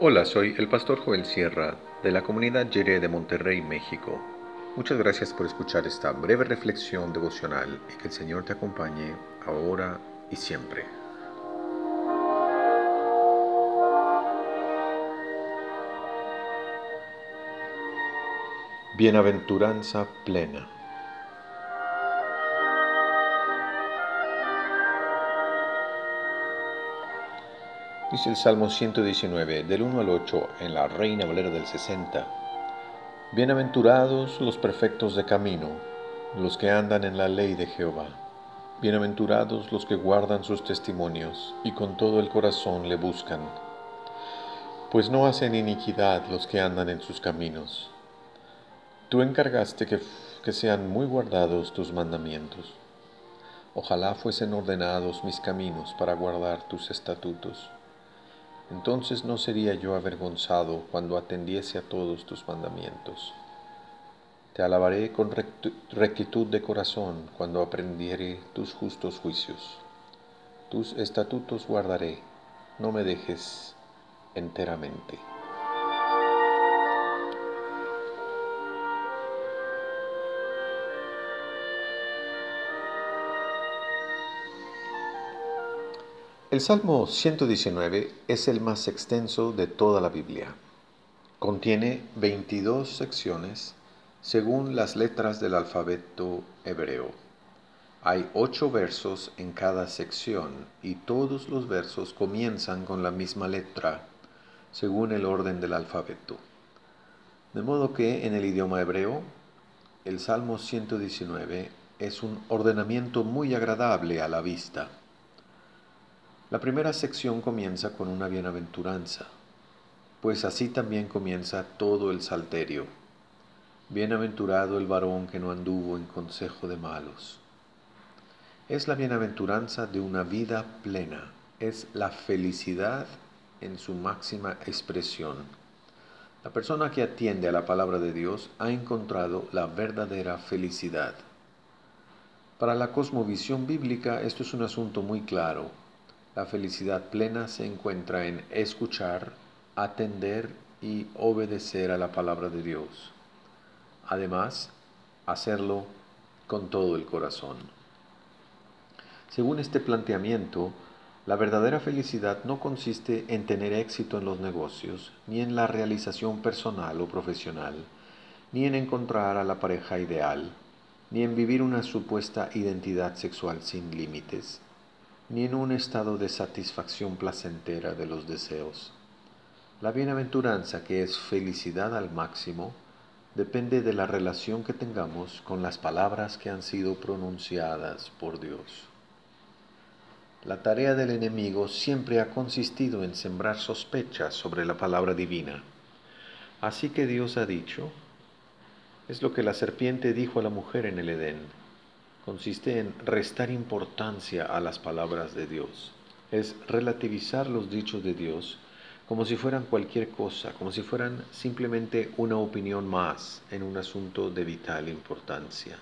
Hola, soy el pastor Joel Sierra de la comunidad Yere de Monterrey, México. Muchas gracias por escuchar esta breve reflexión devocional y que el Señor te acompañe ahora y siempre. Bienaventuranza plena. Dice el Salmo 119, del 1 al 8, en la Reina Valera del 60. Bienaventurados los perfectos de camino, los que andan en la ley de Jehová. Bienaventurados los que guardan sus testimonios y con todo el corazón le buscan. Pues no hacen iniquidad los que andan en sus caminos. Tú encargaste que, que sean muy guardados tus mandamientos. Ojalá fuesen ordenados mis caminos para guardar tus estatutos entonces no sería yo avergonzado cuando atendiese a todos tus mandamientos. Te alabaré con rectitud de corazón cuando aprendiere tus justos juicios. Tus estatutos guardaré, no me dejes enteramente. El Salmo 119 es el más extenso de toda la Biblia. Contiene 22 secciones según las letras del alfabeto hebreo. Hay ocho versos en cada sección y todos los versos comienzan con la misma letra según el orden del alfabeto. De modo que en el idioma hebreo, el Salmo 119 es un ordenamiento muy agradable a la vista la primera sección comienza con una bienaventuranza, pues así también comienza todo el salterio. Bienaventurado el varón que no anduvo en consejo de malos. Es la bienaventuranza de una vida plena, es la felicidad en su máxima expresión. La persona que atiende a la palabra de Dios ha encontrado la verdadera felicidad. Para la cosmovisión bíblica esto es un asunto muy claro la felicidad plena se encuentra en escuchar, atender y obedecer a la palabra de Dios. Además, hacerlo con todo el corazón. Según este planteamiento, la verdadera felicidad no consiste en tener éxito en los negocios, ni en la realización personal o profesional, ni en encontrar a la pareja ideal, ni en vivir una supuesta identidad sexual sin límites, ni en un estado de satisfacción placentera de los deseos. La bienaventuranza, que es felicidad al máximo, depende de la relación que tengamos con las palabras que han sido pronunciadas por Dios. La tarea del enemigo siempre ha consistido en sembrar sospechas sobre la palabra divina. Así que Dios ha dicho, es lo que la serpiente dijo a la mujer en el Edén, consiste en restar importancia a las palabras de Dios. Es relativizar los dichos de Dios como si fueran cualquier cosa, como si fueran simplemente una opinión más en un asunto de vital importancia.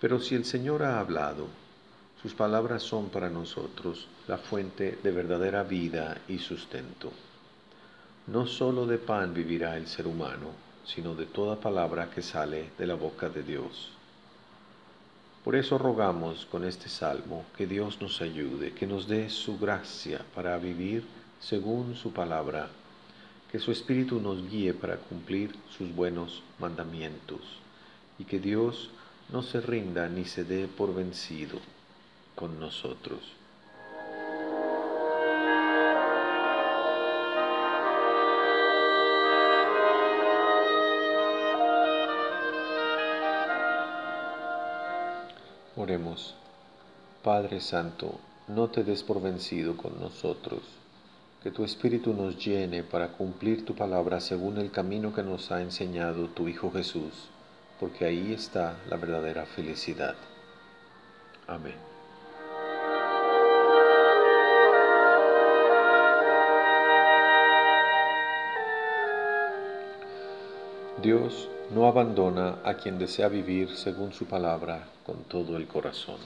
Pero si el Señor ha hablado, sus palabras son para nosotros la fuente de verdadera vida y sustento. No sólo de pan vivirá el ser humano, sino de toda palabra que sale de la boca de Dios. Por eso rogamos con este salmo que Dios nos ayude, que nos dé su gracia para vivir según su palabra, que su Espíritu nos guíe para cumplir sus buenos mandamientos y que Dios no se rinda ni se dé por vencido con nosotros. Oremos. Padre Santo, no te des por vencido con nosotros, que tu Espíritu nos llene para cumplir tu palabra según el camino que nos ha enseñado tu Hijo Jesús, porque ahí está la verdadera felicidad. Amén. Dios no abandona a quien desea vivir según su palabra con todo el corazón.